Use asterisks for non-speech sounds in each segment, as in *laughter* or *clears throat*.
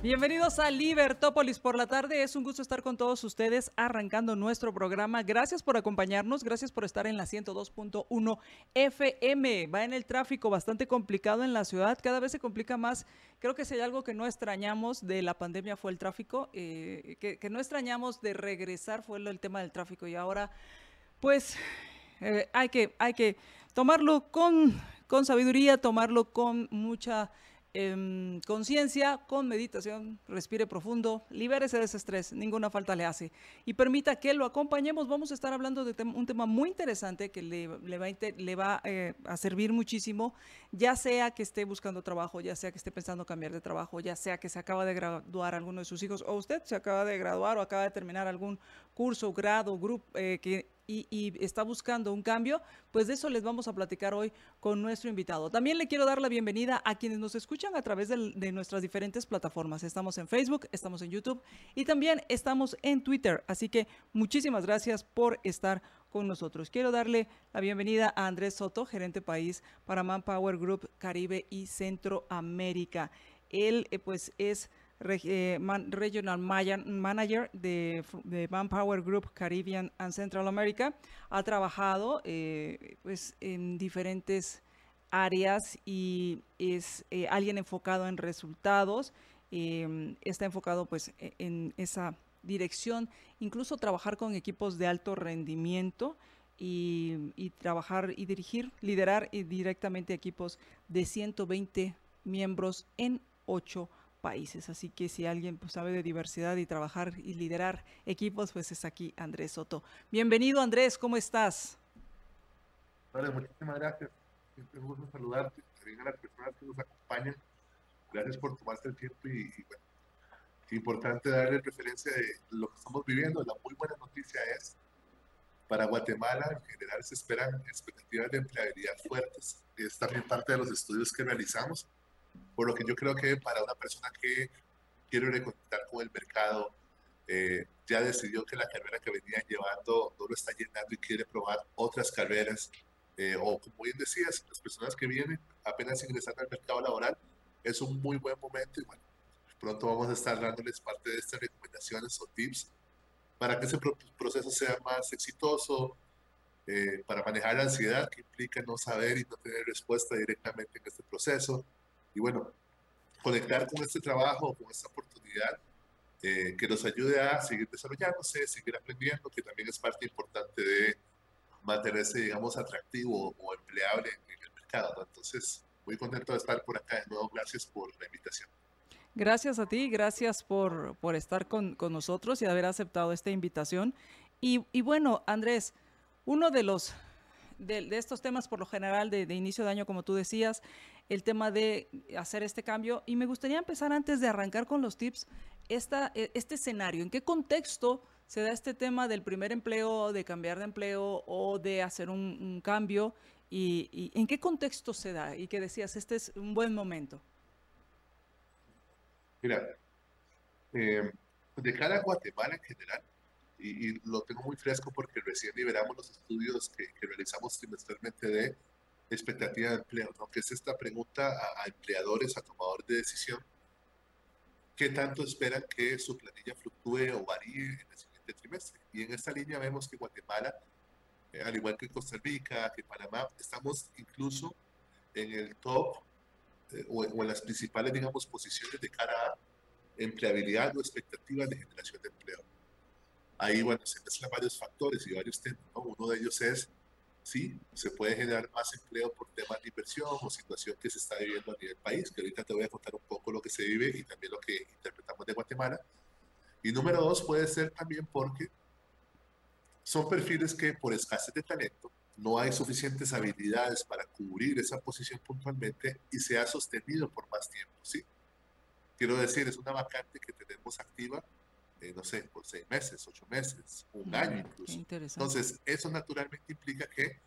Bienvenidos a Libertópolis por la tarde. Es un gusto estar con todos ustedes arrancando nuestro programa. Gracias por acompañarnos, gracias por estar en la 102.1 FM. Va en el tráfico bastante complicado en la ciudad, cada vez se complica más. Creo que si hay algo que no extrañamos de la pandemia fue el tráfico, eh, que, no extrañamos de regresar fue el tema del tráfico y ahora pues eh, hay, que, hay que tomarlo con, con sabiduría, tomarlo con mucha Em, conciencia, con meditación, respire profundo, libérese de ese estrés, ninguna falta le hace. Y permita que lo acompañemos. Vamos a estar hablando de un tema muy interesante que le, va, eh, a servir muchísimo, ya sea que esté buscando trabajo, ya sea que esté pensando cambiar de trabajo, ya sea que se acaba de graduar alguno de sus hijos, o usted se acaba de graduar o acaba de terminar algún curso, grado, grupo eh, que y, está buscando un cambio, pues de eso les vamos a platicar hoy con nuestro invitado. También le quiero dar la bienvenida a quienes nos escuchan a través de, nuestras diferentes plataformas. Estamos en Facebook, estamos en YouTube y también estamos en Twitter. Así que muchísimas gracias por estar con nosotros. Quiero darle la bienvenida a Andrés Soto, gerente país para Manpower Group Caribe y Centroamérica. Él eh, pues es eh, Regional Manager de, Manpower Group Caribbean and Central America. Ha trabajado eh, pues, en diferentes áreas y es eh, alguien enfocado en resultados. Em, está enfocado pues e, en esa dirección, incluso trabajar con equipos de alto rendimiento. Y, y, trabajar y dirigir, liderar directamente equipos de 120 miembros en 8 países. Así que si alguien pues, sabe de diversidad y trabajar y liderar equipos, pues es aquí Andrés Soto. Bienvenido Andrés, ¿cómo estás? Vale, muchísimas gracias. Es un gusto saludarte, a las personas que nos acompañan. Gracias por tomarse el tiempo y, bueno, importante darle referencia de lo que estamos viviendo. La muy buena noticia es, para Guatemala en general se esperan expectativas de empleabilidad fuertes. Es también parte de los estudios que realizamos por lo que yo creo que para una persona que quiere reconectar con el mercado, eh, ya decidió que la carrera que venía llevando no lo está llenando y quiere probar otras carreras, eh, o como bien decías, las personas que vienen apenas ingresando al mercado laboral, es un muy buen momento y bueno, pronto vamos a estar dándoles parte de estas recomendaciones o tips para que ese proceso sea más exitoso, eh, para manejar la ansiedad que implica no saber y no tener respuesta directamente en este proceso, y bueno, conectar con este trabajo, con esta oportunidad eh, que nos ayude a seguir desarrollándose, seguir aprendiendo, que también es parte importante de mantenerse, digamos, atractivo o empleable en, el mercado. Entonces, muy contento de estar por acá de nuevo. Gracias por la invitación. Gracias a ti, gracias por, por estar con, con, nosotros y haber aceptado esta invitación. Y, y bueno, Andrés, uno de los de, estos temas por lo general de, inicio de año, como tú decías, el tema de hacer este cambio. Y me gustaría empezar antes de arrancar con los tips, esta, e, este escenario, ¿en qué contexto se da este tema del primer empleo, de cambiar de empleo o de hacer un, cambio? Y, en qué contexto se da? Y que decías, este es un buen momento. Mira, eh, de cara a Guatemala en general, y, lo tengo muy fresco porque recién liberamos los estudios que, realizamos trimestralmente de expectativa de empleo, ¿no? que es esta pregunta a, empleadores, a tomadores de decisión, ¿qué tanto esperan que su planilla fluctúe o varíe en el siguiente trimestre? Y en esta línea vemos que Guatemala, eh, al igual que Costa Rica, que Panamá, estamos incluso en el top eh, o, o, en las principales, digamos, posiciones de cara a empleabilidad o expectativas de generación de ahí, bueno, se mezclan varios factores y varios temas. Uno de ellos es, sí, se puede generar más empleo por temas de inversión o situación que se está viviendo a nivel país, que ahorita te voy a contar un poco lo que se vive y también lo que interpretamos de Guatemala. Y número dos puede ser también porque son perfiles que por escasez de talento no hay suficientes habilidades para cubrir esa posición puntualmente y se ha sostenido por más tiempo, ¿sí? Quiero decir, es una vacante que tenemos activa eh, no sé, por seis meses, ocho meses, un año incluso. Entonces, eso naturalmente implica que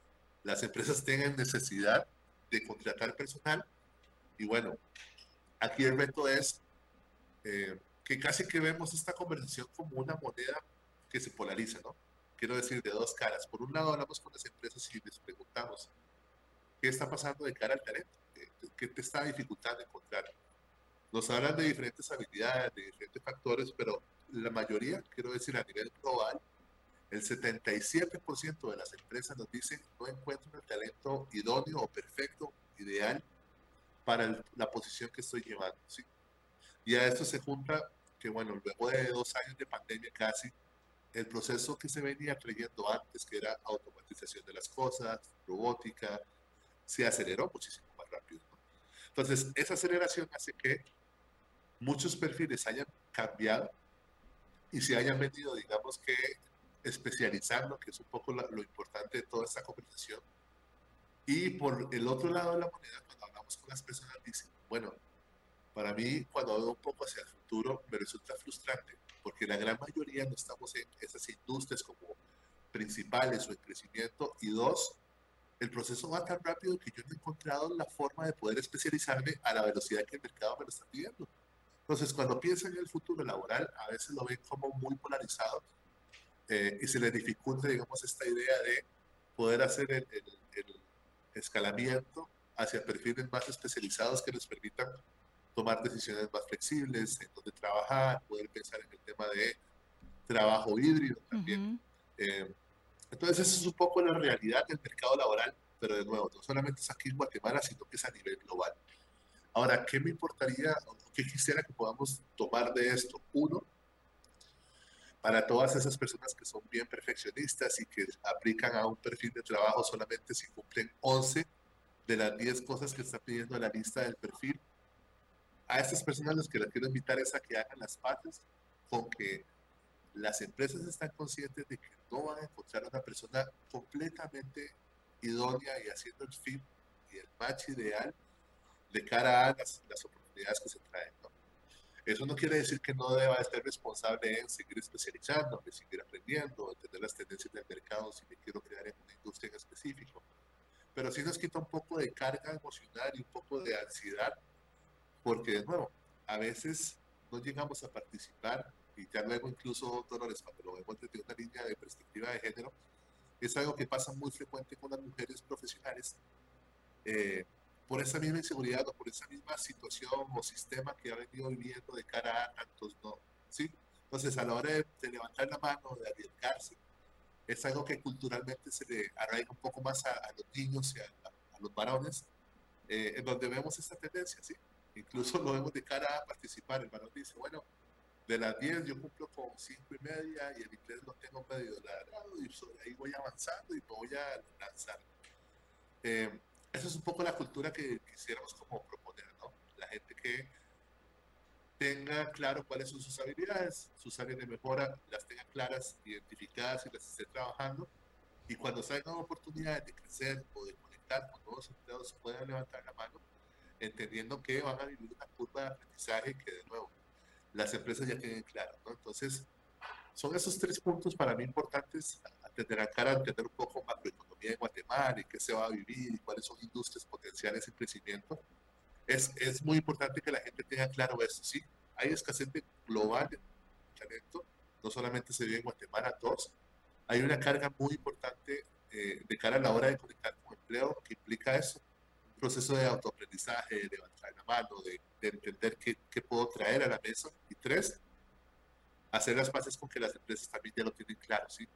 las empresas tengan necesidad de contratar personal y bueno, aquí el reto es eh, que casi que vemos esta conversación como una moneda que se polariza, ¿no? Quiero decir, de dos caras. Por un lado, hablamos con las empresas y les preguntamos, ¿qué está pasando de cara al talento? ¿Qué te está dificultando encontrar? Nos hablan de diferentes habilidades, de diferentes factores, pero la mayoría, quiero decir, a nivel global, el 77% de las empresas nos dicen no encuentro el talento idóneo o perfecto, ideal para la posición que estoy llevando. ¿sí? Y a esto se junta que, bueno, luego de dos años de pandemia casi, el proceso que se venía creyendo antes, que era automatización de las cosas, robótica, se aceleró muchísimo más rápido. Entonces, esa aceleración hace que muchos perfiles hayan cambiado y se hayan venido, digamos que, especializando, que es un poco lo, importante de toda esta conversación. Y por el otro lado de la moneda, cuando hablamos con las personas, dicen, bueno, para mí, cuando veo un poco hacia el futuro, me resulta frustrante, porque la gran mayoría no estamos en esas industrias como principales o en crecimiento, y dos, el proceso va tan rápido que yo no he encontrado la forma de poder especializarme a la velocidad que el mercado me lo está pidiendo. Entonces, cuando piensan en el futuro laboral, a veces lo ven como muy polarizado eh, y se les dificulta, digamos, esta idea de poder hacer el, escalamiento hacia perfiles más especializados que les permitan tomar decisiones más flexibles, en dónde trabajar, poder pensar en el tema de trabajo híbrido también. Eh, entonces, eso es un poco la realidad del mercado laboral, pero de nuevo, no solamente es aquí en Guatemala, sino que es a nivel global. Ahora, ¿qué me importaría o qué quisiera que podamos tomar de esto? Uno, para todas esas personas que son bien perfeccionistas y que aplican a un perfil de trabajo solamente si cumplen 11 de las 10 cosas que está pidiendo la lista del perfil, a estas personas los que les quiero invitar es a que hagan las patas con que las empresas están conscientes de que no van a encontrar una persona completamente idónea y haciendo el fit y el match ideal de cara a las, oportunidades que se traen. ¿no? Eso no quiere decir que no deba estar responsable en seguir especializando, en seguir aprendiendo, entender las tendencias del mercado si me quiero crear en una industria en específico. Pero sí nos quita un poco de carga emocional y un poco de ansiedad, porque de nuevo, a veces no llegamos a participar y ya luego incluso, Dolores, cuando lo vemos desde una línea de perspectiva de género, es algo que pasa muy frecuente con las mujeres profesionales. Eh, por esa misma inseguridad o por esa misma situación o sistema que ha venido viviendo de cara a tantos no. ¿sí? Entonces, a la hora de, levantar la mano, de arriesgarse, es algo que culturalmente se le arraiga un poco más a, los niños y a, los varones, eh, en donde vemos esta tendencia, ¿sí? Incluso lo vemos de cara a participar. El varón dice, bueno, de las 10 yo cumplo con 5 y media y el inglés lo tengo medio largado y sobre ahí voy avanzando y me voy a lanzar. Eh, esa es un poco la cultura que quisiéramos como proponer, ¿no? La gente que tenga claro cuáles son sus habilidades, sus áreas de mejora, las tenga claras, identificadas y las esté trabajando. Y cuando salgan oportunidades de crecer o de conectar con nuevos empleados, puedan levantar la mano, entendiendo que van a vivir una curva de aprendizaje que, de nuevo, las empresas ya tienen claro, ¿no? Entonces, son esos tres puntos para mí importantes a tener a cara, entender un poco macroeconomía en Guatemala y qué se va a vivir y cuáles son industrias potenciales en crecimiento, es, es muy importante que la gente tenga claro eso, ¿sí? Hay escasez global de talento, no solamente se vive en Guatemala, todos. Hay una carga muy importante eh, de cara a la hora de conectar con empleo que implica eso, un proceso de autoaprendizaje, de levantar la mano, de, de entender qué, qué puedo traer a la mesa. Y tres, hacer las bases con que las empresas también ya lo tienen claro, ¿sí?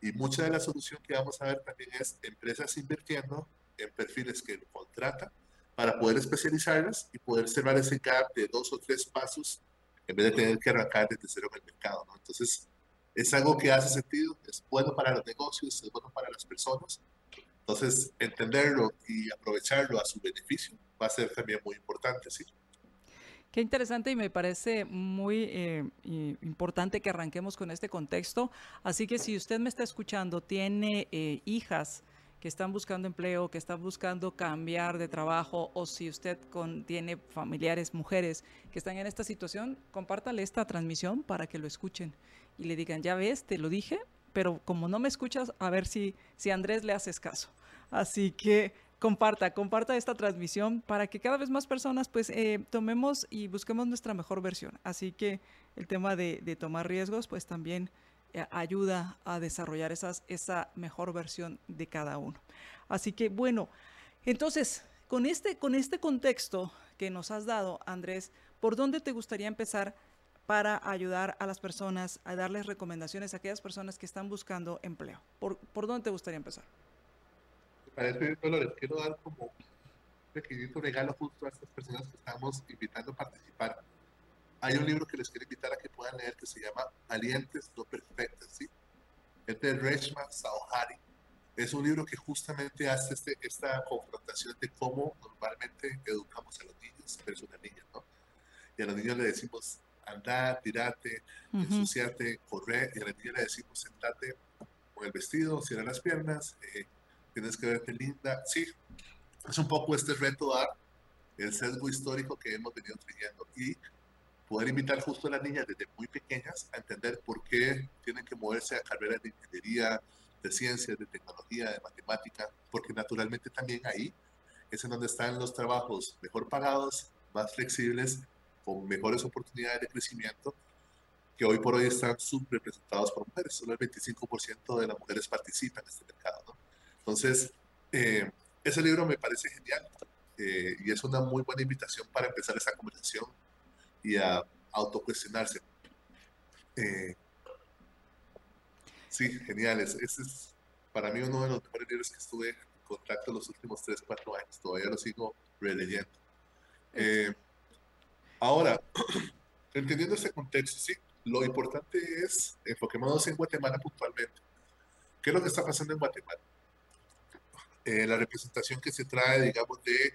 Y mucha de la solución que vamos a ver también es empresas invirtiendo en perfiles que contratan para poder especializarlas y poder cerrar ese gap de dos o tres pasos en vez de tener que arrancar desde cero en el mercado. ¿no? Entonces, es algo que hace sentido, es bueno para los negocios, es bueno para las personas. Entonces, entenderlo y aprovecharlo a su beneficio va a ser también muy importante, ¿sí? Qué interesante y me parece muy eh, importante que arranquemos con este contexto. Así que si usted me está escuchando, tiene eh, hijas que están buscando empleo, que están buscando cambiar de trabajo o si usted con, tiene familiares, mujeres que están en esta situación, compártale esta transmisión para que lo escuchen y le digan, ya ves, te lo dije, pero como no me escuchas, a ver si, si Andrés le haces caso. Así que comparta, comparta esta transmisión para que cada vez más personas pues eh, tomemos y busquemos nuestra mejor versión. Así que el tema de, tomar riesgos pues también eh, ayuda a desarrollar esa mejor versión de cada uno. Así que bueno, entonces, con este, con este contexto que nos has dado, Andrés, ¿por dónde te gustaría empezar para ayudar a las personas, a darles recomendaciones a aquellas personas que están buscando empleo? ¿Por, por dónde te gustaría empezar? Para este les quiero dar como un pequeñito regalo justo a estas personas que estamos invitando a participar hay un libro que les quiero invitar a que puedan leer que se llama Alientes no Perfectas, ¿sí? Es de Reshma Sauhari. Es un libro que justamente hace este, esta confrontación de cómo normalmente educamos a los niños, pero es una niña, ¿no? Y a los niños le decimos, andar, tirate, uh ensuciate, correr, y a la niña le decimos, sentate con el vestido, cierra las piernas, eh, tienes que verte linda. Sí, es un poco este reto dar el sesgo histórico que hemos venido trayendo. Y poder invitar justo a las niñas desde muy pequeñas a entender por qué tienen que moverse a carreras de ingeniería, de ciencias, de tecnología, de matemática, porque naturalmente también ahí es en donde están los trabajos mejor pagados, más flexibles, con mejores oportunidades de crecimiento, que hoy por hoy están subrepresentados por mujeres. Solo el 25% de las mujeres participan en este mercado. ¿no? Entonces, eh, ese libro me parece genial eh, y es una muy buena invitación para empezar esa conversación y a autocuestionarse. Eh, sí, genial. Ese es para mí uno de los mejores libros que estuve en contacto los últimos 3, 4 años. Todavía lo sigo releyendo. Eh, ahora, *clears throat* entendiendo ese contexto, sí, lo importante es enfoquémonos en Guatemala puntualmente. ¿Qué es lo que está pasando en Guatemala? Eh, la representación que se trae, digamos, de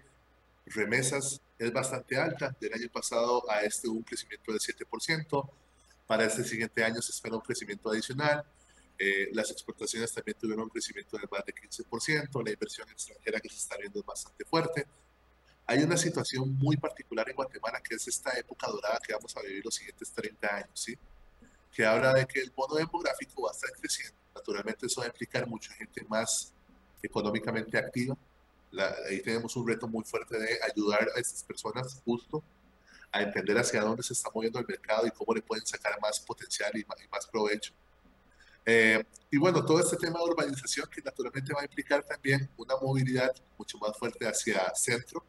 remesas es bastante alta. Del año pasado a este hubo un crecimiento del 7%. Para este siguiente año se espera un crecimiento adicional. Eh, las exportaciones también tuvieron un crecimiento de más de 15%. La inversión extranjera que se está viendo es bastante fuerte. Hay una situación muy particular en Guatemala que es esta época dorada que vamos a vivir los siguientes 30 años, ¿sí? Que habla de que el bono demográfico va a estar creciendo. Naturalmente eso va a implicar mucha gente más económicamente activa, ahí tenemos un reto muy fuerte de ayudar a estas personas justo a entender hacia dónde se está moviendo el mercado y cómo le pueden sacar más potencial y más, provecho. Eh, y bueno, todo este tema de urbanización que naturalmente va a implicar también una movilidad mucho más fuerte hacia centro.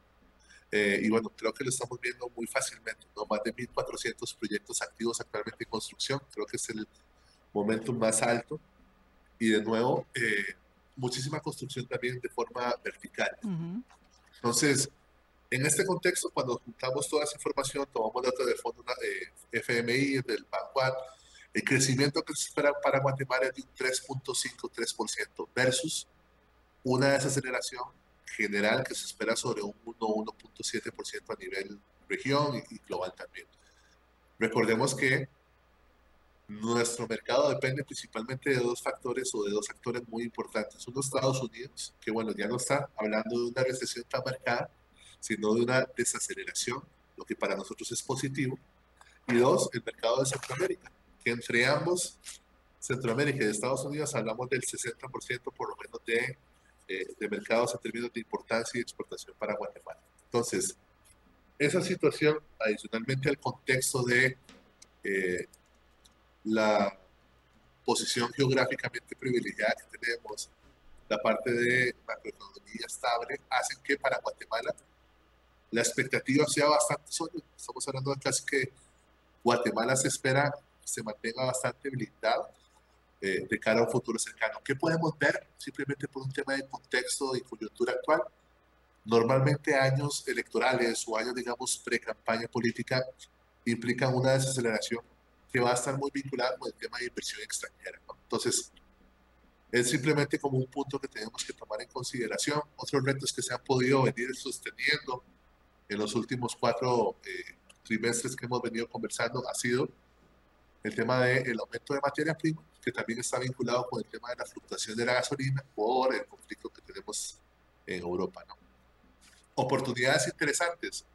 Eh, y bueno, creo que lo estamos viendo muy fácilmente, ¿no? Más de 1.400 proyectos activos actualmente en construcción, creo que es el momento más alto. Y de nuevo, eh, muchísima construcción también de forma vertical. Entonces, en este contexto, cuando juntamos toda esa información, tomamos datos del fondo de FMI, del Banquat, el crecimiento que se espera para Guatemala es de un 3.5-3% versus una desaceleración general que se espera sobre un 1-1.7% a nivel región y global también. Recordemos que nuestro mercado depende principalmente de dos factores o de dos actores muy importantes. Uno, Estados Unidos, que bueno, ya no está hablando de una recesión tan marcada, sino de una desaceleración, lo que para nosotros es positivo. Y dos, el mercado de Centroamérica, que entre ambos, Centroamérica y Estados Unidos, hablamos del 60% por lo menos de, eh, de mercados en términos de importancia y exportación para Guatemala. Entonces, esa situación, adicionalmente al contexto de eh, la posición geográficamente privilegiada que tenemos, la parte de macroeconomía estable, hacen que para Guatemala la expectativa sea bastante sólida. Estamos hablando de casi que Guatemala se espera se mantenga bastante blindado eh, de cara a un futuro cercano. ¿Qué podemos ver? Simplemente por un tema de contexto y coyuntura actual. Normalmente años electorales o años, digamos, pre-campaña política implican una desaceleración que va a estar muy vinculada con el tema de inversión extranjera. Entonces, es simplemente como un punto que tenemos que tomar en consideración. Otros retos que se han podido venir sosteniendo en los últimos cuatro eh, trimestres que hemos venido conversando ha sido el tema del aumento de materia prima, que también está vinculado con el tema de la fluctuación de la gasolina por el conflicto que tenemos en Europa. ¿no? Oportunidades interesantes.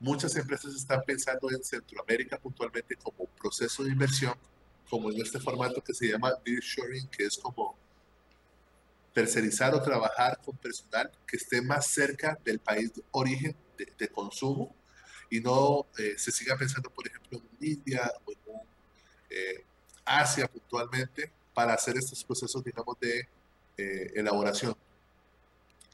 Muchas empresas están pensando en Centroamérica puntualmente como proceso de inversión, como en este formato que se llama Nearshoring, que es como tercerizar o trabajar con personal que esté más cerca del país de origen de, consumo y no eh, se siga pensando, por ejemplo, en India o en eh, Asia puntualmente para hacer estos procesos, digamos, de eh, elaboración.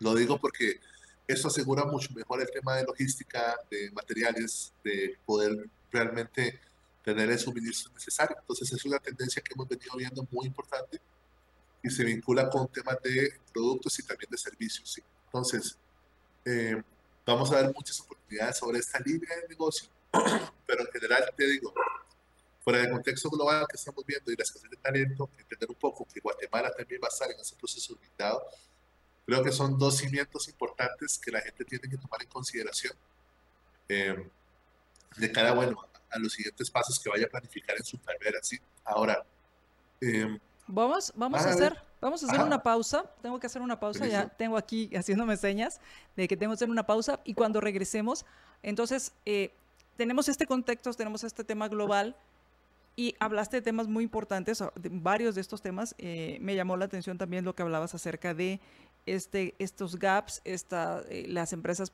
Lo digo porque eso asegura mucho mejor el tema de logística, de materiales, de poder realmente tener el suministro necesario. Entonces es una tendencia que hemos venido viendo muy importante y se vincula con temas de productos y también de servicios. ¿sí? Entonces, eh, vamos a ver muchas oportunidades sobre esta línea de negocio, *clears throat* pero en general te digo, fuera del contexto global que estamos viendo y la escasez de talento, entender un poco que Guatemala también va a estar en ese proceso limitado, creo que son dos cimientos importantes que la gente tiene que tomar en consideración eh, de cara, bueno, a los siguientes pasos que vaya a planificar en su carrera, ¿sí? Ahora, eh, Vamos, vamos a, hacer, vamos a hacer una pausa. Tengo que hacer una pausa. Ya tengo aquí *laughs* haciéndome señas de que tengo que hacer una pausa. Y cuando regresemos, entonces eh, tenemos este contexto, tenemos este tema global. Y hablaste de temas muy importantes, de varios de estos temas. Eh, me llamó la atención también lo que hablabas acerca de este, estos gaps, esta, eh, las empresas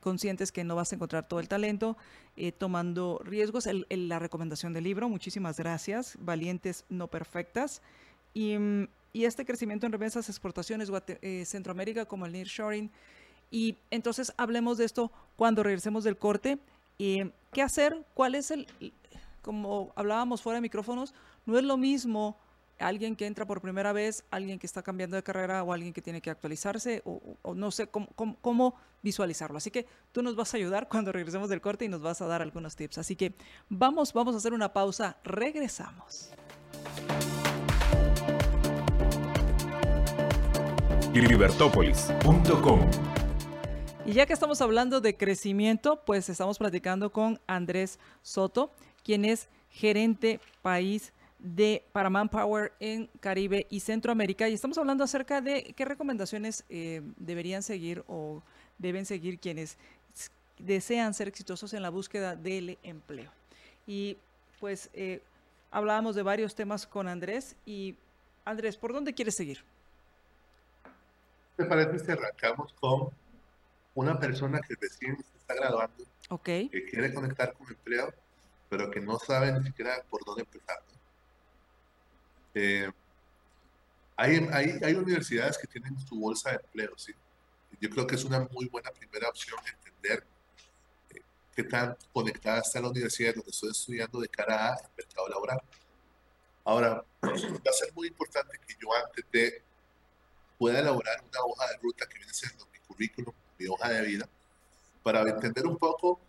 conscientes que no vas a encontrar todo el talento, tomando riesgos. la recomendación del libro, muchísimas gracias. Valientes, no perfectas. Y, y este crecimiento en remesas, exportaciones, Centroamérica como el nearshoring. Y entonces hablemos de esto cuando regresemos del corte. ¿Qué hacer? ¿Cuál es el, como hablábamos fuera de micrófonos, no es lo mismo alguien que entra por primera vez, alguien que está cambiando de carrera o alguien que tiene que actualizarse o, no sé cómo, cómo, visualizarlo. Así que tú nos vas a ayudar *laughs* cuando regresemos del corte y nos vas a dar algunos tips. Así que vamos, vamos a hacer una pausa. Regresamos. Libertópolis.com y ya que estamos hablando de crecimiento, pues estamos platicando con Andrés Soto quien es gerente país de para Manpower en Caribe y Centroamérica. Y estamos hablando acerca de qué recomendaciones eh, deberían seguir o deben seguir quienes desean ser exitosos en la búsqueda del empleo. Y pues eh, hablábamos de varios temas con Andrés. Y Andrés, ¿por dónde quieres seguir? ¿Te parece si arrancamos con una persona que recién se está graduando, okay. que quiere conectar con empleo pero que no saben ni siquiera por dónde empezar. Eh, hay, hay, hay, universidades que tienen su bolsa de empleo, ¿sí? Yo creo que es una muy buena primera opción entender eh, qué tan conectada está la universidad donde estoy estudiando de cara al mercado laboral. Ahora, *clears throat* va a ser muy importante que yo antes de pueda elaborar una hoja de ruta que viene siendo mi currículum, mi hoja de vida, para entender un poco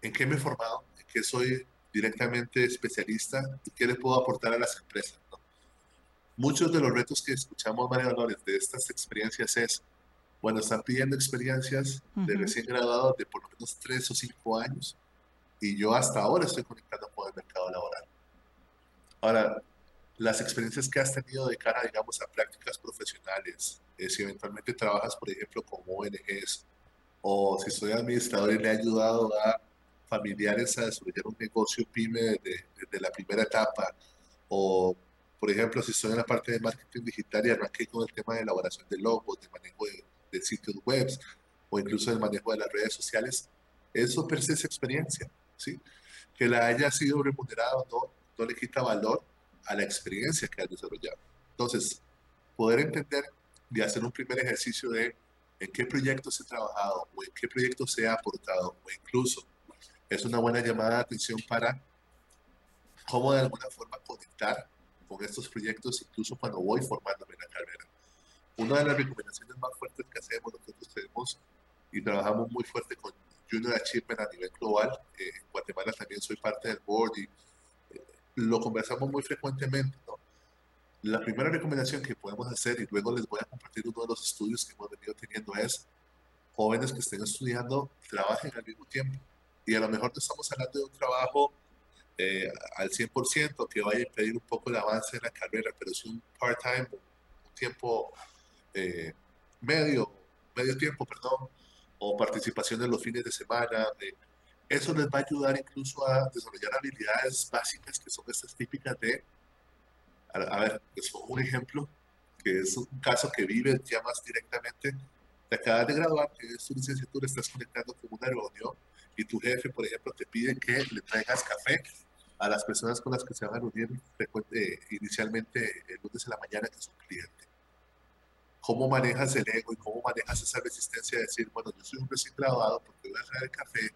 en qué me he formado, en qué soy directamente especialista y qué le puedo aportar a las empresas. Muchos de los retos que escuchamos, María Dolores, de estas experiencias es, bueno, están pidiendo experiencias de recién graduados de por lo menos tres o cinco años y yo hasta ahora estoy conectando con el mercado laboral. Ahora, las experiencias que has tenido de cara, digamos, a prácticas profesionales, eh, si eventualmente trabajas, por ejemplo, como ONGs, o si soy administrador y le he ayudado a familiares a desarrollar un negocio pyme desde, la primera etapa. O, por ejemplo, si estoy en la parte de marketing digital y arranqué con el tema de elaboración de logos, de manejo de, sitios web o incluso el manejo de las redes sociales, eso per se es experiencia. ¿sí? Que la haya sido remunerado no, no le quita valor a la experiencia que has desarrollado. Entonces, poder entender y hacer un primer ejercicio de en qué proyectos he trabajado o en qué proyectos he aportado o incluso es una buena llamada de atención para cómo de alguna forma conectar con estos proyectos, incluso cuando voy formándome en la carrera. Una de las recomendaciones más fuertes que hacemos, nosotros tenemos y trabajamos muy fuerte con Junior Achievement a nivel global. Eh, en Guatemala también soy parte del board y eh, lo conversamos muy frecuentemente. ¿no? La primera recomendación que podemos hacer, y luego les voy a compartir uno de los estudios que hemos venido teniendo, es jóvenes que estén estudiando, trabajen al mismo tiempo y a lo mejor estamos hablando de un trabajo eh, al 100% que vaya a impedir un poco el avance en la carrera, pero es un part-time, un tiempo eh, medio, medio tiempo, perdón, o participación en los fines de semana. eso les va a ayudar incluso a desarrollar habilidades básicas que son estas típicas de, a, ver, es un ejemplo, que es un caso que vive ya más directamente. Te acabas de graduar, tienes tu licenciatura, estás conectando con una reunión y tu jefe, por ejemplo, te pide que le traigas café a las personas con las que se van a reunir eh, inicialmente el lunes en la mañana, que es un cliente. ¿Cómo manejas el ego y cómo manejas esa resistencia de decir, bueno, yo soy un recién graduado porque voy a traer el café,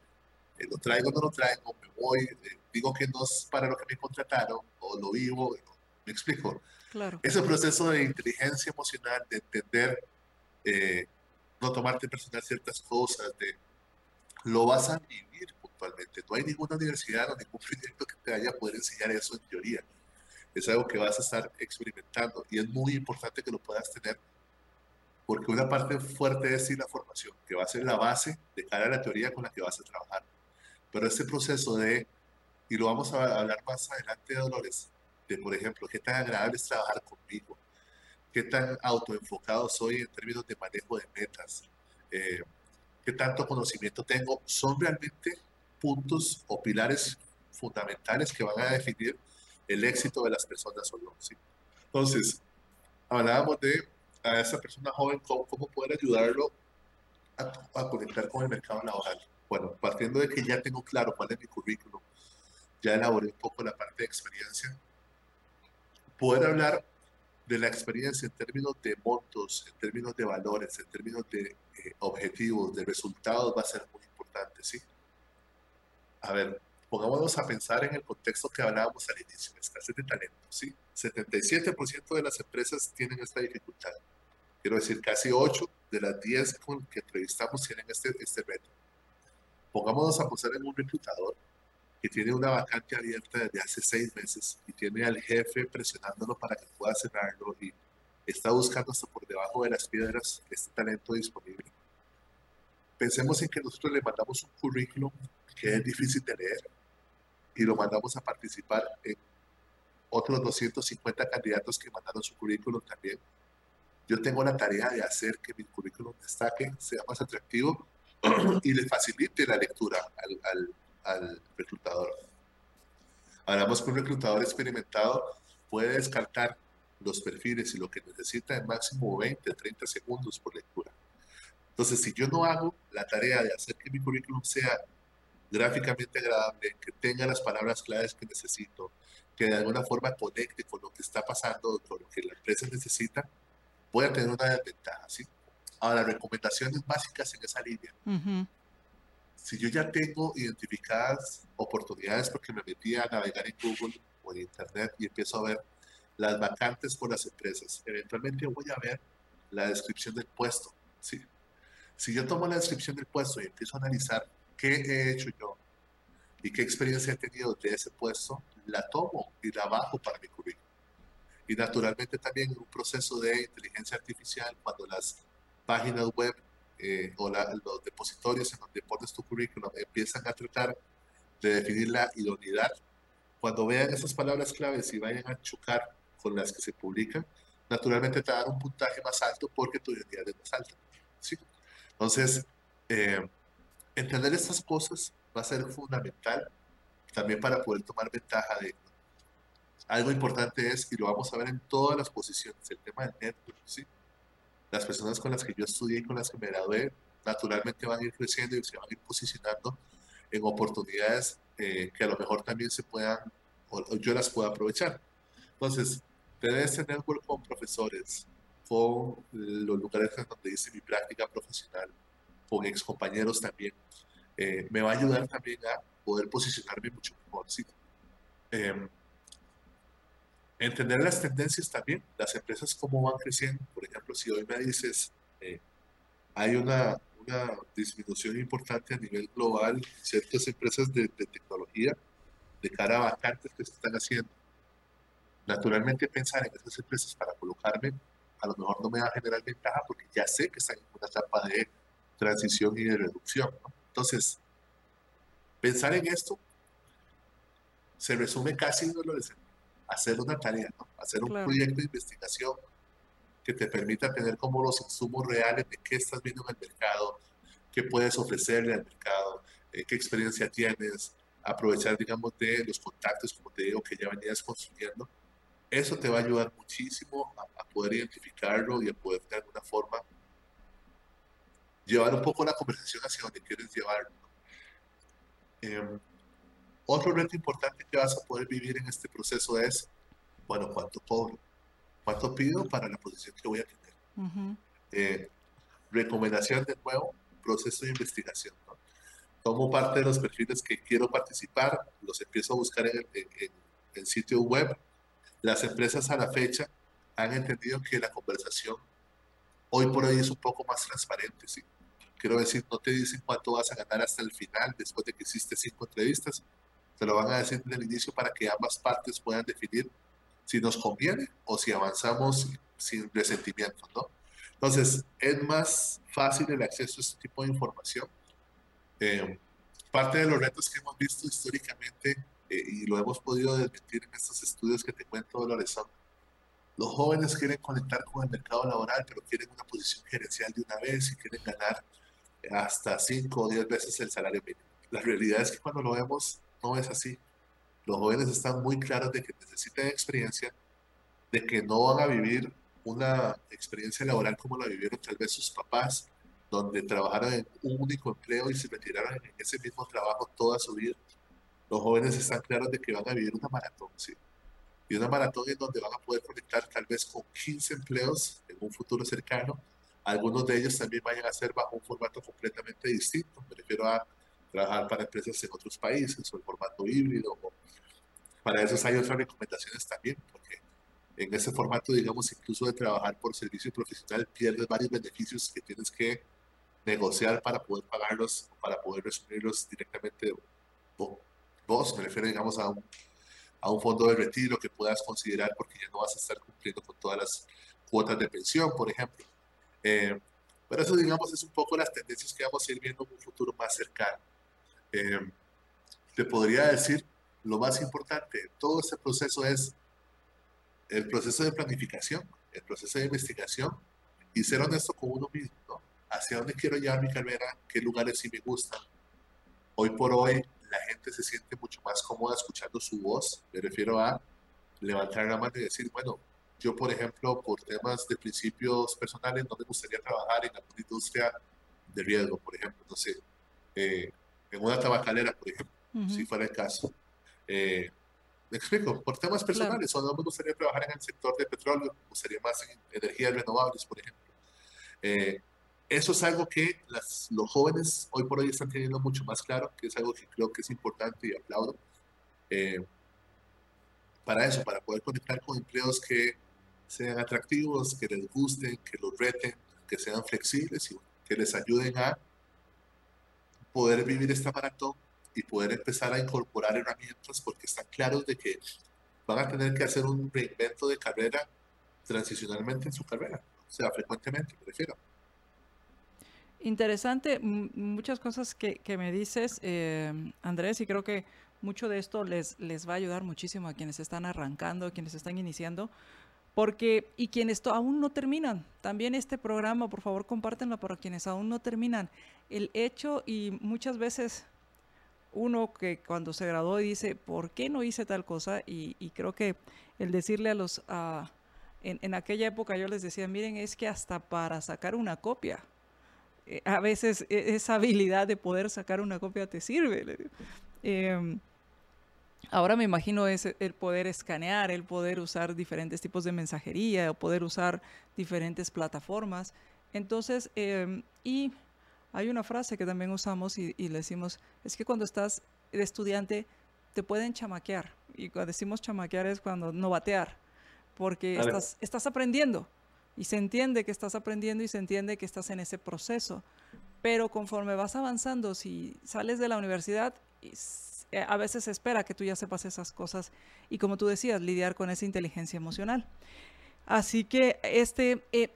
eh, lo traigo o no lo traigo, me voy, eh, digo que no es para lo que me contrataron, o lo vivo, me explico. Claro. Ese proceso de inteligencia emocional, de entender, no tomarte personal ciertas cosas, de lo vas a vivir puntualmente. No hay ninguna universidad o ningún proyecto que te vaya a poder enseñar eso en teoría. Es algo que vas a estar experimentando y es muy importante que lo puedas tener porque una parte fuerte es sí la formación, que va a ser la base de cara a la teoría con la que vas a trabajar. Pero este proceso de, y lo vamos a hablar más adelante, Dolores, de por ejemplo, qué tan agradable es trabajar conmigo, qué tan autoenfocado soy en términos de manejo de metas, eh, qué tanto conocimiento tengo, son realmente puntos o pilares fundamentales que van a definir el éxito de las personas o no. ¿sí? Entonces, hablábamos de a esa persona joven, cómo, cómo poder ayudarlo a, a, conectar con el mercado laboral. Bueno, partiendo de que ya tengo claro cuál es mi currículum, ya elaboré un poco la parte de experiencia, poder hablar de la experiencia en términos de montos, en términos de valores, en términos de eh, objetivos, de resultados, va a ser muy importante, ¿sí? A ver, pongámonos a pensar en el contexto que hablábamos al inicio, escasez de talento, ¿sí? 77% de las empresas tienen esta dificultad. Quiero decir, casi 8 de las 10 con que entrevistamos tienen este, este reto. Pongámonos a pensar en un reclutador que tiene una vacante abierta desde hace seis meses y tiene al jefe presionándolo para que pueda cerrarlo y está buscando hasta por debajo de las piedras este talento disponible. Pensemos en que nosotros le mandamos un currículum que es difícil de leer y lo mandamos a participar en otros 250 candidatos que mandaron su currículum también. Yo tengo la tarea de hacer que mi currículum destaque, sea más atractivo *clears throat* y le facilite la lectura al, al al reclutador. Hablamos que un reclutador experimentado puede descartar los perfiles y lo que necesita en máximo 20, 30 segundos por lectura. Entonces, si yo no hago la tarea de hacer que mi currículum sea gráficamente agradable, que tenga las palabras claves que necesito, que de alguna forma conecte con lo que está pasando, con lo que la empresa necesita, voy a tener una desventaja. ¿sí? Ahora, recomendaciones básicas en esa línea si yo ya tengo identificadas oportunidades porque me metí a navegar en Google o en Internet y empiezo a ver las vacantes por las empresas, eventualmente voy a ver la descripción del puesto. ¿sí? Si yo tomo la descripción del puesto y empiezo a analizar qué he hecho yo y qué experiencia he tenido de ese puesto, la tomo y la bajo para mi currículum. Y naturalmente también en un proceso de inteligencia artificial, cuando las páginas web eh, o los depositorios en donde pones tu currículum empiezan a tratar de definir la idoneidad, cuando vean esas palabras claves y vayan a chocar con las que se publican, naturalmente te dan un puntaje más alto porque tu identidad es más alta. ¿sí? Entonces, eh, entender estas cosas va a ser fundamental también para poder tomar ventaja de algo importante es, y lo vamos a ver en todas las posiciones, el tema del network, ¿sí? Las personas con las que yo estudié y con las que me gradué, naturalmente van a ir creciendo y se van a ir posicionando en oportunidades eh, que a lo mejor también se puedan, o, yo las pueda aprovechar. Entonces, tener este network con profesores, con los lugares donde hice mi práctica profesional, con ex compañeros también, eh, me va a ayudar también a poder posicionarme mucho mejor. ¿sí? Eh, entender las tendencias también, las empresas cómo van creciendo. Por ejemplo, si hoy me dices, eh, hay una, una, disminución importante a nivel global, ciertas empresas de, tecnología, de cara a vacantes que se están haciendo. Naturalmente pensar en esas empresas para colocarme, a lo mejor no me va a generar ventaja porque ya sé que están en una etapa de transición y de reducción. Entonces, Pensar en esto se resume casi en hacer una tarea, ¿no? hacer un proyecto de investigación que te permita tener como los insumos reales de qué estás viendo en el mercado, qué puedes ofrecerle al mercado, eh, qué experiencia tienes, aprovechar, digamos, de los contactos, como te digo, que ya venías construyendo. Eso te va a ayudar muchísimo a, poder identificarlo y a poder de alguna forma llevar un poco la conversación hacia donde quieres llevarlo. Em, otro reto importante que vas a poder vivir en este proceso es, bueno, ¿cuánto cobro? ¿Cuánto pido para la posición que voy a tener? Eh, recomendación de nuevo, proceso de investigación. ¿no? Tomo parte de los perfiles que quiero participar, los empiezo a buscar en el, sitio web. Las empresas a la fecha han entendido que la conversación hoy por hoy es un poco más transparente. ¿sí? Quiero decir, no te dicen cuánto vas a ganar hasta el final, después de que hiciste cinco entrevistas. Te lo van a decir desde el inicio para que ambas partes puedan definir si nos conviene o si avanzamos sin resentimiento, ¿no? Entonces, es más fácil el acceso a este tipo de información. Eh, parte de los retos que hemos visto históricamente eh, y lo hemos podido desmentir en estos estudios que te cuento, Dolores, son los jóvenes quieren conectar con el mercado laboral, pero quieren una posición gerencial de una vez y quieren ganar hasta 5 o 10 veces el salario mínimo. La realidad es que cuando lo vemos no es así. Los jóvenes están muy claros de que necesitan experiencia, de que no van a vivir una experiencia laboral como la vivieron tal vez sus papás, donde trabajaron en un único empleo y se retiraron en ese mismo trabajo toda su vida. Los jóvenes están claros de que van a vivir una maratón, ¿sí? Y una maratón en donde van a poder conectar tal vez con 15 empleos en un futuro cercano. Algunos de ellos también vayan a ser bajo un formato completamente distinto. Me refiero a trabajar para empresas en otros países o el formato híbrido o para eso hay otras recomendaciones también, porque en ese formato, digamos, incluso de trabajar por servicio profesional, pierdes varios beneficios que tienes que negociar para poder pagarlos, para poder resumirlos directamente vos, me refiero, digamos, a un, a un fondo de retiro que puedas considerar porque ya no vas a estar cumpliendo con todas las cuotas de pensión, por ejemplo. Eh, pero eso, digamos, es un poco las tendencias que vamos a ir viendo en un futuro más cercano. Eh, te podría decir lo más importante todo este proceso es el proceso de planificación, el proceso de investigación y ser honesto con uno mismo, ¿no? Hacia dónde quiero llevar mi carrera, qué lugares sí me gustan. Hoy por hoy la gente se siente mucho más cómoda escuchando su voz, me refiero a levantar la mano y decir, bueno, yo por ejemplo, por temas de principios personales, no me gustaría trabajar en alguna industria de riesgo, por ejemplo, no sé, eh, en una tabacalera, por ejemplo, si fuera el caso eh, me explico, por temas personales, o no me gustaría trabajar en el sector de petróleo, me gustaría más en energías renovables, por ejemplo. Eh, eso es algo que las, los jóvenes hoy por hoy están teniendo mucho más claro, que es algo que creo que es importante y aplaudo. Eh, para eso, para poder conectar con empleos que sean atractivos, que les gusten, que los reten, que sean flexibles y que les ayuden a poder vivir esta maratón y poder empezar a incorporar herramientas porque están claros de que van a tener que hacer un reinvento de carrera transicionalmente en su carrera, o sea, frecuentemente, prefiero. Interesante, muchas cosas que, que me dices, eh, Andrés, y creo que mucho de esto les, les va a ayudar muchísimo a quienes están arrancando, a quienes están iniciando, porque, y quienes aún no terminan, también este programa, por favor, compártenlo para quienes aún no terminan. El hecho, y muchas veces uno que cuando se graduó dice, ¿por qué no hice tal cosa? Y, creo que el decirle a los, en, aquella época yo les decía, miren, es que hasta para sacar una copia, eh, a veces e, esa habilidad de poder sacar una copia te sirve. Em, ahora me imagino es el poder escanear, el poder usar diferentes tipos de mensajería, o poder usar diferentes plataformas. Entonces, em, y hay una frase que también usamos y, le decimos, es que cuando estás de estudiante te pueden chamaquear. Y cuando decimos chamaquear es cuando no batear, porque estás, estás aprendiendo y se entiende que estás aprendiendo y se entiende que estás en ese proceso. Pero conforme vas avanzando, si sales de la universidad, eh, a veces se espera que tú ya sepas esas cosas y como tú decías, lidiar con esa inteligencia emocional. Así que este, eh,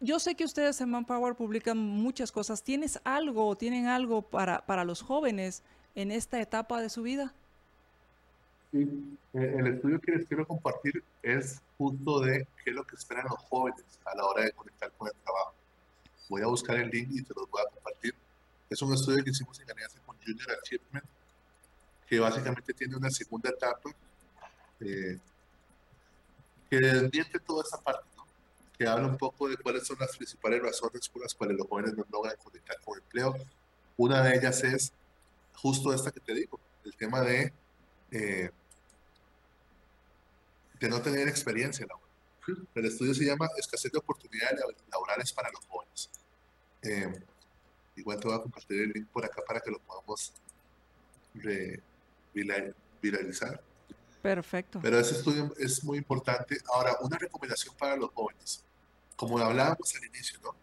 yo sé que ustedes en Manpower publican muchas cosas. ¿Tienes algo o tienen algo para, para los jóvenes en esta etapa de su vida? Sí, eh, el estudio que les quiero compartir es justo de qué es lo que esperan los jóvenes a la hora de conectar con el trabajo. Voy a buscar el link y te los voy a compartir. Es un estudio que hicimos en alianza con Junior Achievement, que básicamente tiene una segunda etapa eh, que desmiente toda esa parte, ¿no? que habla un poco de cuáles son las principales razones por las cuales los jóvenes no logran conectar con empleo. Una de ellas es justo esta que te digo, el tema de eh, de no tener experiencia laboral. El estudio se llama Escasez de oportunidades laborales para los jóvenes. Eh, igual te voy a compartir el link por acá para que lo podamos viralizar. Perfecto. Pero ese estudio es muy importante. Ahora, una recomendación para los jóvenes. Como hablábamos al inicio, ¿no?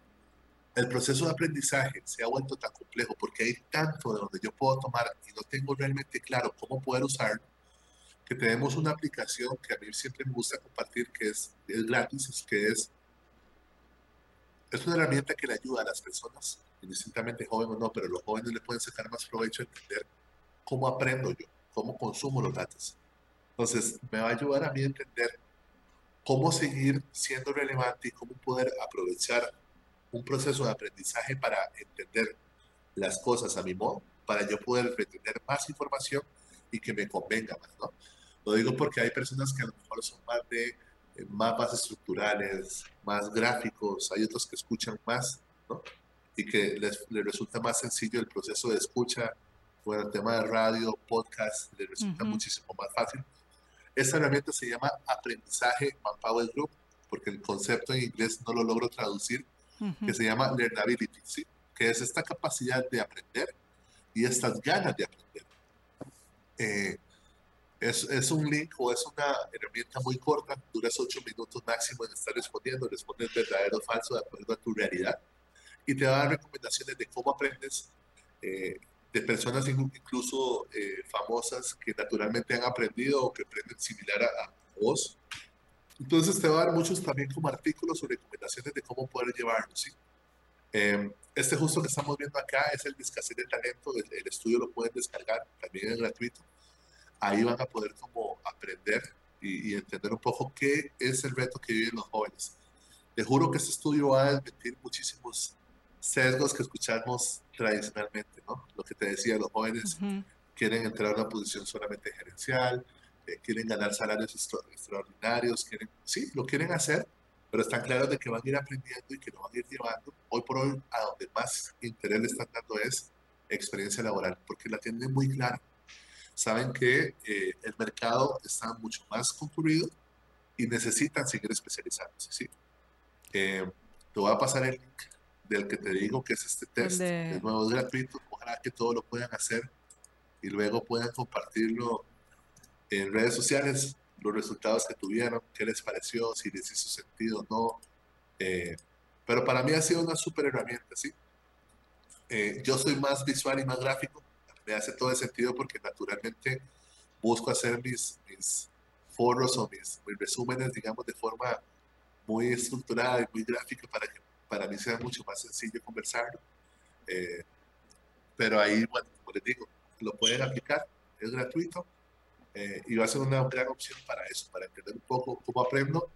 El proceso de aprendizaje se ha vuelto tan complejo porque hay tanto de donde yo puedo tomar y no tengo realmente claro cómo poder usarlo que tenemos una aplicación que a mí siempre me gusta compartir, que es, es gratis, es que es, es una herramienta que le ayuda a las personas, indistintamente jóvenes o no, pero los jóvenes le pueden sacar más provecho a entender cómo aprendo yo, cómo consumo los datos. Entonces, me va a ayudar a mí a entender cómo seguir siendo relevante y cómo poder aprovechar un proceso de aprendizaje para entender las cosas a mi modo, para yo poder retener más información y que me convenga más, ¿no? Lo digo porque hay personas que a lo mejor son más de eh, mapas estructurales, más gráficos, hay otros que escuchan más, ¿no? Y que les, resulta más sencillo el proceso de escucha, bueno, el tema de radio, podcast, les resulta muchísimo más fácil. Esta herramienta se llama aprendizaje Manpower Group, porque el concepto en inglés no lo logro traducir, que se llama learnability, ¿sí? que es esta capacidad de aprender y estas ganas de aprender. Eh, es, es, un link o es una herramienta muy corta, duras 8 minutos máximo en estar respondiendo, respondes verdadero o falso de acuerdo a tu realidad y te va a dar recomendaciones de cómo aprendes eh, de personas incluso eh, famosas que naturalmente han aprendido o que aprenden similar a, vos. Entonces te va a dar muchos también como artículos o recomendaciones de cómo poder llevarlo, ¿sí? Em, este justo que estamos viendo acá es el escasez de talento, el, el estudio lo pueden descargar, también es gratuito ahí van a poder como aprender y, entender un poco qué es el reto que viven los jóvenes. Te juro que este estudio va a desmentir muchísimos sesgos que escuchamos tradicionalmente, ¿no? Lo que te decía, los jóvenes quieren entrar a una posición solamente gerencial, eh, quieren ganar salarios extraordinarios, quieren, sí, lo quieren hacer, pero están claros de que van a ir aprendiendo y que lo van a ir llevando. Hoy por hoy, a donde más interés le están dando es experiencia laboral, porque la tienen muy clara saben que eh, el mercado está mucho más concurrido y necesitan seguir especializándose. ¿sí? Eh, te voy a pasar el link del que te digo que es este test. De... nuevo, es gratuito. Ojalá que todos lo puedan hacer y luego puedan compartirlo en redes sociales, los resultados que tuvieron, qué les pareció, si les hizo sentido o no. Eh, pero para mí ha sido una súper herramienta, ¿sí? yo soy más visual y más gráfico, me hace todo el sentido porque naturalmente busco hacer mis, mis foros o mis, resúmenes, digamos, de forma muy estructurada y muy gráfica para que para mí sea mucho más sencillo conversarlo. Eh, pero ahí, bueno, como les digo, lo pueden aplicar, es gratuito eh, y va a ser una gran opción para eso, para entender un poco cómo aprendo.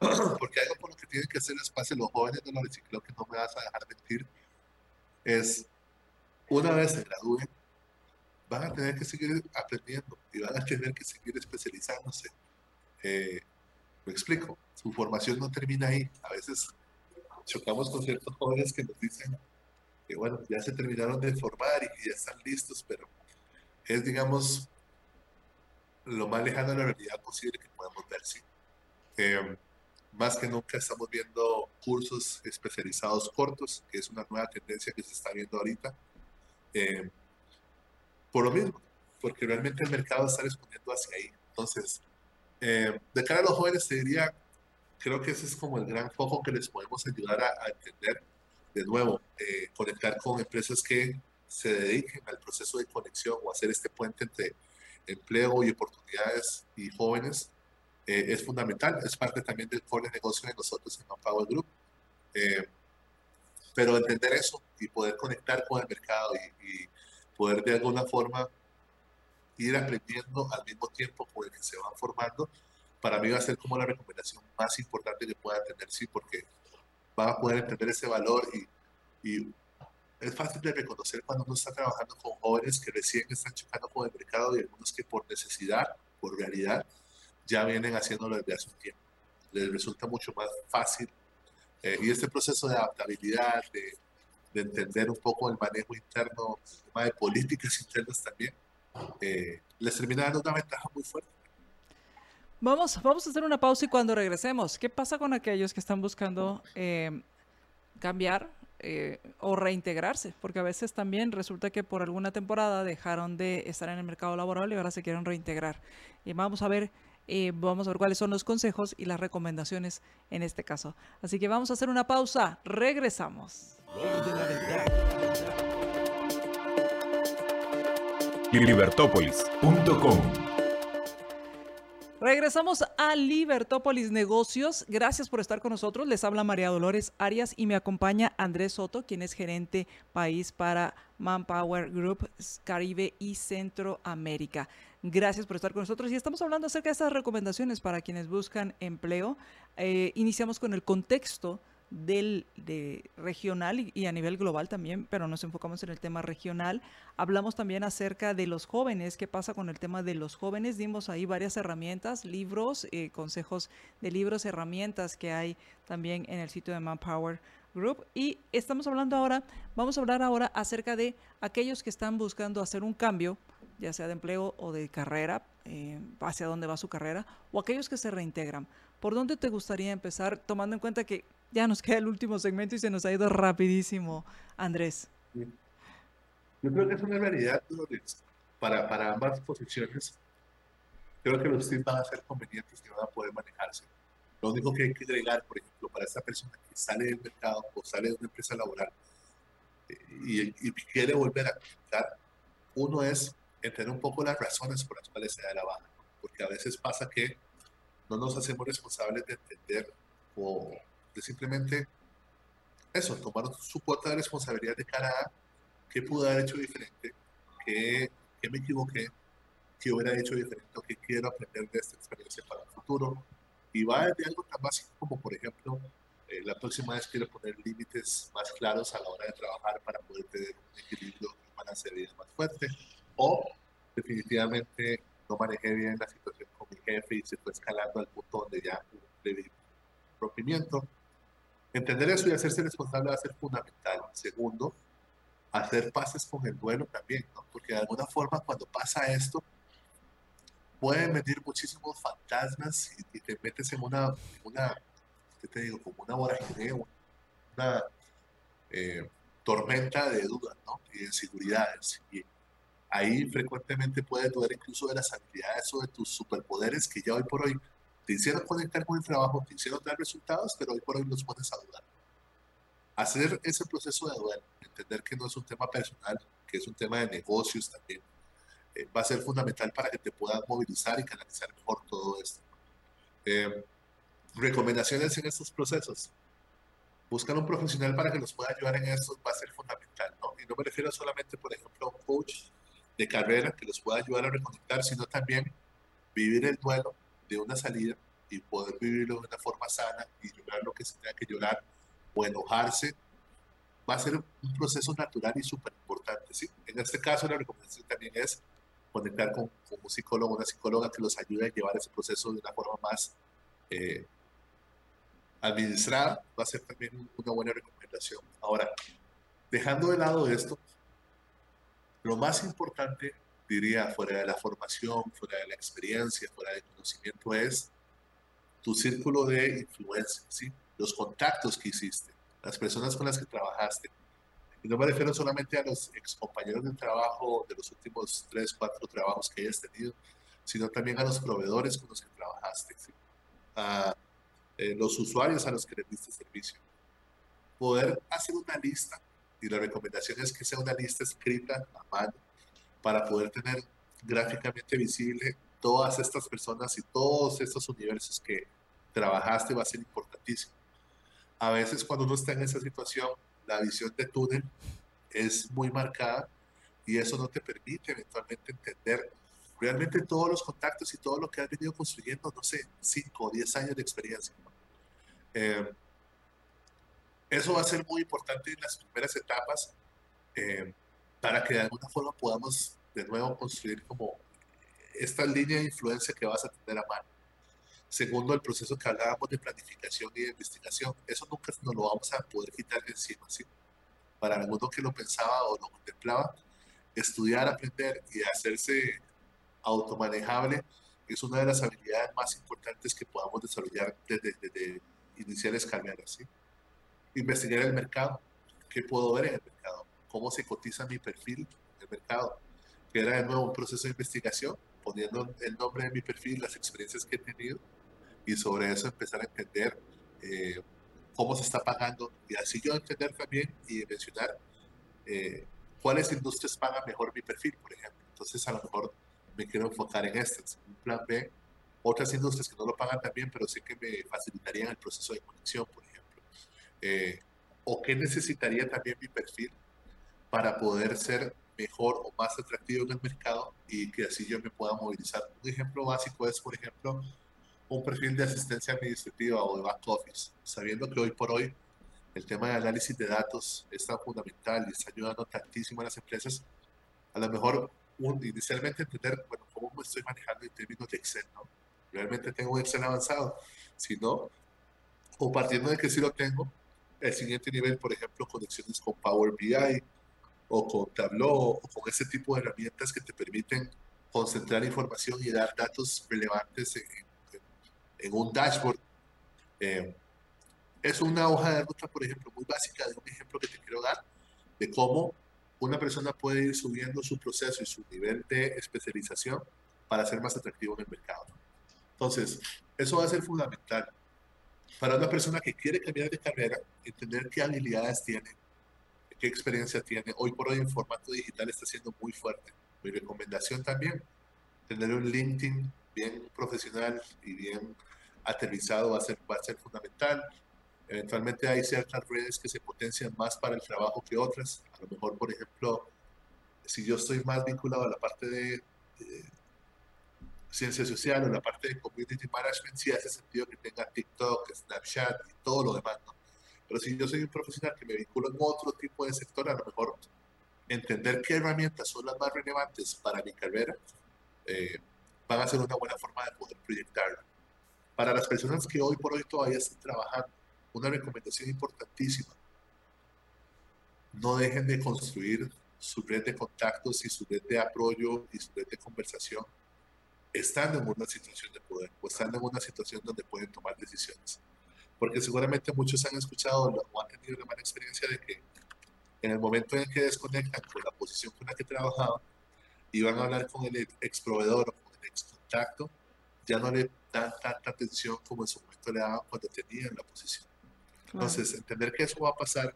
*clears throat* Porque algo por lo que tienen que hacer espacio los jóvenes de la reciclo, que no me vas a dejar mentir, es una vez se gradúen, van a tener que seguir aprendiendo y van a tener que seguir especializándose. Eh, me explico, su formación no termina ahí. A veces chocamos con ciertos jóvenes que nos dicen que, bueno, ya se terminaron de formar y que ya están listos, pero es, digamos, lo más lejano a la realidad posible que podemos ver, sí. Eh, más que nunca estamos viendo cursos especializados cortos, que es una nueva tendencia que se está viendo ahorita. Eh, por lo mismo, porque realmente el mercado está respondiendo hacia ahí. Entonces, eh, de cara a los jóvenes, te diría, creo que ese es como el gran foco que les podemos ayudar a, entender. De nuevo, eh, conectar con empresas que se dediquen al proceso de conexión o hacer este puente entre empleo y oportunidades y jóvenes eh, es fundamental. Es parte también del core de negocio de nosotros en Power Group. pero entender eso y poder conectar con el mercado y poder de alguna forma ir aprendiendo al mismo tiempo con el que se van formando, para mí va a ser como la recomendación más importante que pueda tener, sí, porque va a poder entender ese valor y, es fácil de reconocer cuando uno está trabajando con jóvenes que recién están chocando con el mercado y algunos que por necesidad, por realidad, ya vienen haciéndolo desde hace un tiempo. Les resulta mucho más fácil. Eh, y este proceso de adaptabilidad, de, de, entender un poco el manejo interno, el tema de políticas internas también, eh, les termina dando una ventaja muy fuerte. Vamos, vamos a hacer una pausa y cuando regresemos, ¿qué pasa con aquellos que están buscando eh, cambiar eh, o reintegrarse? Porque a veces también resulta que por alguna temporada dejaron de estar en el mercado laboral y ahora se quieren reintegrar. Y vamos a ver, eh, vamos a ver cuáles son los consejos y las recomendaciones en este caso. Así que vamos a hacer una pausa. Regresamos. Libertópolis.com Regresamos a Libertópolis Negocios. Gracias por estar con nosotros. Les habla María Dolores Arias y me acompaña Andrés Soto, quien es gerente país para Manpower Group Caribe y Centroamérica. Gracias por estar con nosotros y estamos hablando acerca de estas recomendaciones para quienes buscan empleo. Eh, iniciamos con el contexto del de regional y, a nivel global también, pero nos enfocamos en el tema regional. Hablamos también acerca de los jóvenes, qué pasa con el tema de los jóvenes. Dimos ahí varias herramientas, libros, eh, consejos de libros, herramientas que hay también en el sitio de Manpower Group. Y estamos hablando ahora, vamos a hablar ahora acerca de aquellos que están buscando hacer un cambio, ya sea de empleo o de carrera, eh, hacia dónde va su carrera, o aquellos que se reintegran. ¿Por dónde te gustaría empezar, tomando en cuenta que ya nos queda el último segmento y se nos ha ido rapidísimo, Andrés. Yo creo que es una realidad para, para ambas posiciones. Creo que los tips van a ser convenientes y van a poder manejarse. Lo único que hay que agregar, por ejemplo, para esta persona que sale del mercado o sale de una empresa laboral eh, y, y quiere volver a conectar, uno es entender un poco las razones por las cuales se da la baja. Porque a veces pasa que no nos hacemos responsables de entender o de simplemente eso, tomar su cuota de responsabilidad de cara a qué pude haber hecho diferente, qué, qué me equivoqué, qué hubiera hecho diferente qué quiero aprender de esta experiencia para el futuro. Y va desde algo tan básico como, por ejemplo, eh, la próxima vez quiero poner límites más claros a la hora de trabajar para poder tener un equilibrio y de vida más fuerte. O definitivamente no manejé bien la situación con mi jefe y se fue escalando al punto donde ya le rompimiento Entender eso y hacerse responsable va a ser fundamental. Segundo, hacer pases con el duelo también, ¿no? Porque de alguna forma cuando pasa esto, pueden venir muchísimos fantasmas y, te metes en una, una, ¿qué te digo? Como una vorágine, una eh, tormenta de dudas, ¿no? Y de inseguridades. Y ahí frecuentemente puedes dudar incluso de las habilidades o de tus superpoderes que ya hoy por hoy te hicieron conectar con el trabajo, te hicieron dar resultados, pero hoy por hoy los pones a dudar. Hacer ese proceso de duelo, entender que no es un tema personal, que es un tema de negocios también, eh, va a ser fundamental para que te puedas movilizar y canalizar mejor todo esto. Eh, recomendaciones en estos procesos. Buscar un profesional para que los pueda ayudar en esto va a ser fundamental, ¿no? Y no me refiero solamente, por ejemplo, a un coach de carrera que los pueda ayudar a reconectar, sino también vivir el duelo de una salida y poder vivirlo de una forma sana y llorar lo que se tenga que llorar o enojarse, va a ser un proceso natural y súper importante. ¿sí? En este caso, la recomendación también es conectar con, un psicólogo o una psicóloga que los ayude a llevar ese proceso de una forma más eh, administrada, va a ser también una buena recomendación. Ahora, dejando de lado esto, lo más importante diría, fuera de la formación, fuera de la experiencia, fuera del conocimiento, es tu círculo de influencia, ¿sí? los contactos que hiciste, las personas con las que trabajaste. Y no me refiero solamente a los ex compañeros de trabajo de los últimos tres, cuatro trabajos que hayas tenido, sino también a los proveedores con los que trabajaste, a eh, los usuarios a los que le diste servicio. Poder hacer una lista, y la recomendación es que sea una lista escrita a mano, para poder tener gráficamente visible todas estas personas y todos estos universos que trabajaste va a ser importantísimo. A veces cuando uno está en esa situación, la visión de túnel es muy marcada y eso no te permite eventualmente entender realmente todos los contactos y todo lo que has venido construyendo, no sé, 5 o 10 años de experiencia. Eh, eso va a ser muy importante en las primeras etapas eh, para que de alguna forma podamos de nuevo construir como esta línea de influencia que vas a tener a mano. Segundo, el proceso que hablábamos de planificación y de investigación. Eso nunca nos lo vamos a poder quitar de encima. ¿sí? Para alguno que lo pensaba o lo contemplaba, estudiar, aprender y hacerse automanejable es una de las habilidades más importantes que podamos desarrollar desde, desde iniciales carreras. ¿sí? Investigar el mercado. ¿Qué puedo ver en el mercado? ¿Cómo se cotiza mi perfil en el mercado? Que era de nuevo un proceso de investigación, poniendo el nombre de mi perfil, las experiencias que he tenido y sobre eso empezar a entender eh, cómo se está pagando y así yo entender también y mencionar eh, cuáles industrias pagan mejor mi perfil, por ejemplo. Entonces a lo mejor me quiero enfocar en estas. Un plan B, otras industrias que no lo pagan también, pero sé que me facilitarían el proceso de conexión, por ejemplo. Eh, o qué necesitaría también mi perfil para poder ser mejor o más atractivo en el mercado y que así yo me pueda movilizar. Un ejemplo básico es, por ejemplo, un perfil de asistencia administrativa o de back office, sabiendo que hoy por hoy el tema de análisis de datos es tan fundamental y está ayudando tantísimo a las empresas, a lo mejor inicialmente entender, bueno, cómo me estoy manejando en términos de Excel, ¿no? Realmente tengo un Excel avanzado, si no, o partiendo de que sí lo tengo, el siguiente nivel, por ejemplo, conexiones con Power BI o con Tableau o con ese tipo de herramientas que te permiten concentrar información y dar datos relevantes en, en un dashboard. Eh, es una hoja de ruta, por ejemplo, muy básica de un ejemplo que te quiero dar de cómo una persona puede ir subiendo su proceso y su nivel de especialización para ser más atractivo en el mercado. Entonces, eso va a ser fundamental para una persona que quiere cambiar de carrera, entender qué habilidades tiene, qué experiencia tiene. Hoy por hoy en formato digital está siendo muy fuerte. Mi recomendación también, tener un LinkedIn bien profesional y bien aterrizado va a ser, fundamental. Eventualmente hay ciertas redes que se potencian más para el trabajo que otras. A lo mejor, por ejemplo, si yo estoy más vinculado a la parte de, ciencia social o la parte de community management, sí hace sentido que tenga TikTok, Snapchat y todo lo demás. ¿no? Pero si yo soy un profesional que me vinculo en otro tipo de sector, a lo mejor entender qué herramientas son las más relevantes para mi carrera eh, van a ser una buena forma de poder proyectarlo. Para las personas que hoy por hoy todavía están trabajando, una recomendación importantísima. No dejen de construir su red de contactos y su red de apoyo y su red de conversación estando en una situación de poder o estando en una situación donde pueden tomar decisiones. Porque seguramente muchos han escuchado o han tenido la mala experiencia de que en el momento en que desconectan con la posición con la que trabajaban y van a hablar con el ex proveedor o con el ex contacto, ya no le dan tanta atención como en su momento le daban cuando tenían la posición. Entonces, entender que eso va a pasar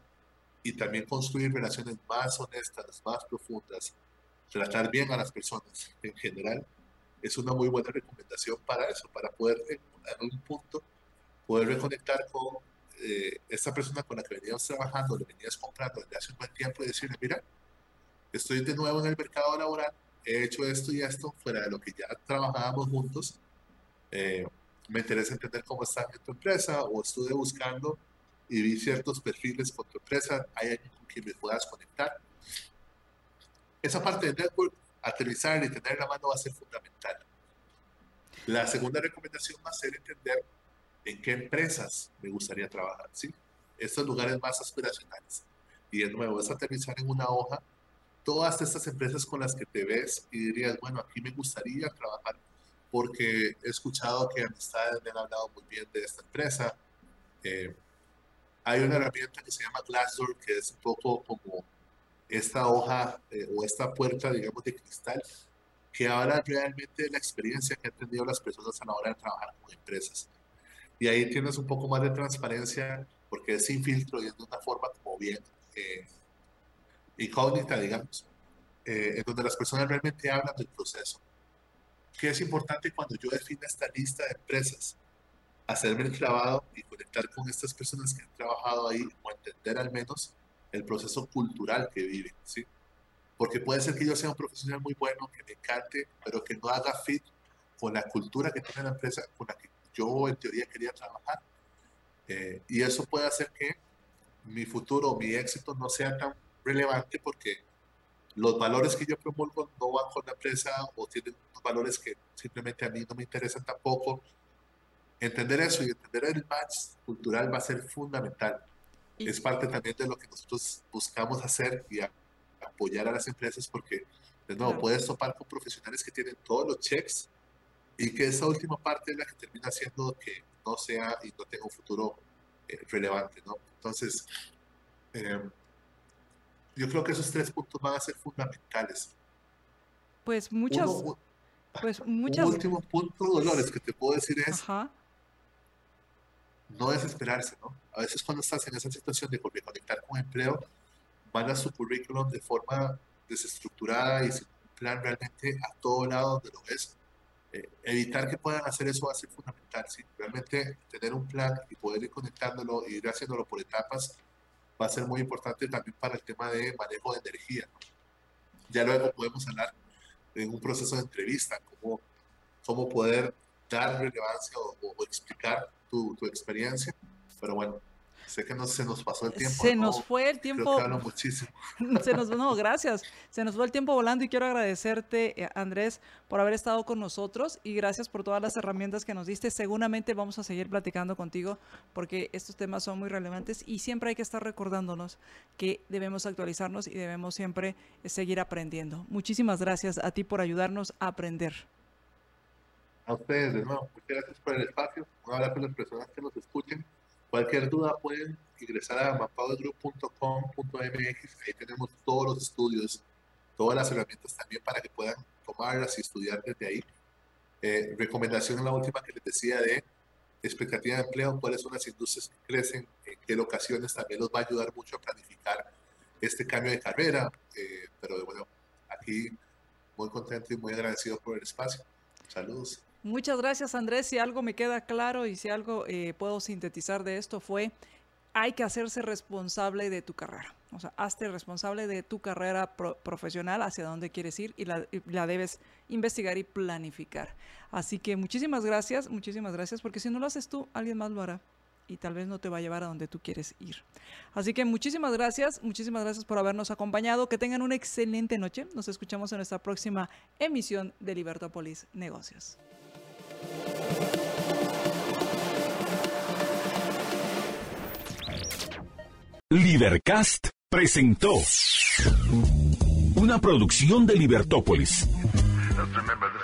y también construir relaciones más honestas, más profundas, tratar bien a las personas en general, es una muy buena recomendación para eso, para poder en algún punto poder reconectar con eh, esta persona con la que venías trabajando, le venías comprando desde hace un buen tiempo y decirle, mira, estoy de nuevo en el mercado laboral, he hecho esto y esto fuera de lo que ya trabajábamos juntos, eh, me interesa entender cómo está en tu empresa o estuve buscando y vi ciertos perfiles con tu empresa, hay alguien con quien me puedas conectar. Esa parte de network, aterrizar y tener la mano va a ser fundamental. La segunda recomendación va a ser entender en qué empresas me gustaría trabajar, ¿sí? Estos lugares más aspiracionales. Y de nuevo, es aterrizar en una hoja todas estas empresas con las que te ves y dirías, bueno, aquí me gustaría trabajar porque he escuchado que amistades me han hablado muy bien de esta empresa. Eh, hay una herramienta que se llama Glassdoor, que es un poco como esta hoja eh, o esta puerta, digamos, de cristal, que habla realmente de la experiencia que han tenido las personas a la hora de trabajar con empresas. Y ahí tienes un poco más de transparencia, porque es sin filtro y es de una forma como bien eh, incógnita, digamos, eh, en donde las personas realmente hablan del proceso. ¿Qué es importante cuando yo defino esta lista de empresas? hacerme el clavado y conectar con estas personas que han trabajado ahí o entender al menos el proceso cultural que viven, ¿sí? porque puede ser que yo sea un profesional muy bueno, que me encante, pero que no haga fit con la cultura que tiene la empresa con la que yo en teoría quería trabajar. Eh, y eso puede hacer que mi futuro, mi éxito no sea tan relevante porque los valores que yo promulgo no van con la empresa o tienen valores que simplemente a mí no me interesan tampoco. Entender eso y entender el match cultural va a ser fundamental. Es parte también de lo que nosotros buscamos hacer y apoyar a las empresas porque, de nuevo, puedes topar con profesionales que tienen todos los checks y que esa última parte es la que termina haciendo que no sea y no tenga un futuro eh, relevante, ¿no? Entonces, eh, yo creo que esos tres puntos van a ser fundamentales. Pues muchas... pues muchas... Un último punto, Dolores, que te puedo decir es... No desesperarse, ¿no? A veces cuando estás en esa situación de conectar con empleo, van a su currículum de forma desestructurada y sin plan realmente a todo lado donde lo ves eh, evitar que puedan hacer eso va a ser fundamental. ¿sí? Realmente tener un plan y poder ir conectándolo y ir haciéndolo por etapas va a ser muy importante también para el tema de manejo de energía. Ya luego podemos hablar en un proceso de entrevista, cómo, cómo poder dar relevancia o, o explicar tu, tu experiencia. Pero bueno, Sé que no, se nos pasó el tiempo. Se nos fue el tiempo. Creo muchísimo. *laughs* Se nos, no, gracias. Se nos fue el tiempo volando y quiero agradecerte, eh, Andrés, por haber estado con nosotros y gracias por todas las herramientas que nos diste. Seguramente vamos a seguir platicando contigo porque estos temas son muy relevantes y siempre hay que estar recordándonos que debemos actualizarnos y debemos siempre eh, seguir aprendiendo. Muchísimas gracias a ti por ayudarnos a aprender. A ustedes, de nuevo, muchas gracias por el espacio. Un abrazo a las personas que nos escuchen Cualquier duda pueden ingresar a mapadogroup.com.mx, ahí tenemos todos los estudios, todas las herramientas también para que puedan tomarlas y estudiar desde ahí. Eh, recomendación en la última que les decía de expectativa de empleo, cuáles son las industrias que crecen, en qué locaciones también los va a ayudar mucho a planificar este cambio de carrera. Eh, pero bueno, aquí muy contento y muy agradecido por el espacio. Saludos. Muchas gracias Andrés. Si algo me queda claro y si algo eh, puedo sintetizar de esto fue, hay que hacerse responsable de tu carrera. O sea, hazte responsable de tu carrera profesional, hacia dónde quieres ir y la, la, debes investigar y planificar. Así que muchísimas gracias, muchísimas gracias, porque si no lo haces tú, alguien más lo hará y tal vez no te va a llevar a donde tú quieres ir. Así que muchísimas gracias, muchísimas gracias por habernos acompañado. Que tengan una excelente noche. Nos escuchamos en nuestra próxima emisión de Libertópolis Negocios. Libercast presentó una producción de Libertópolis.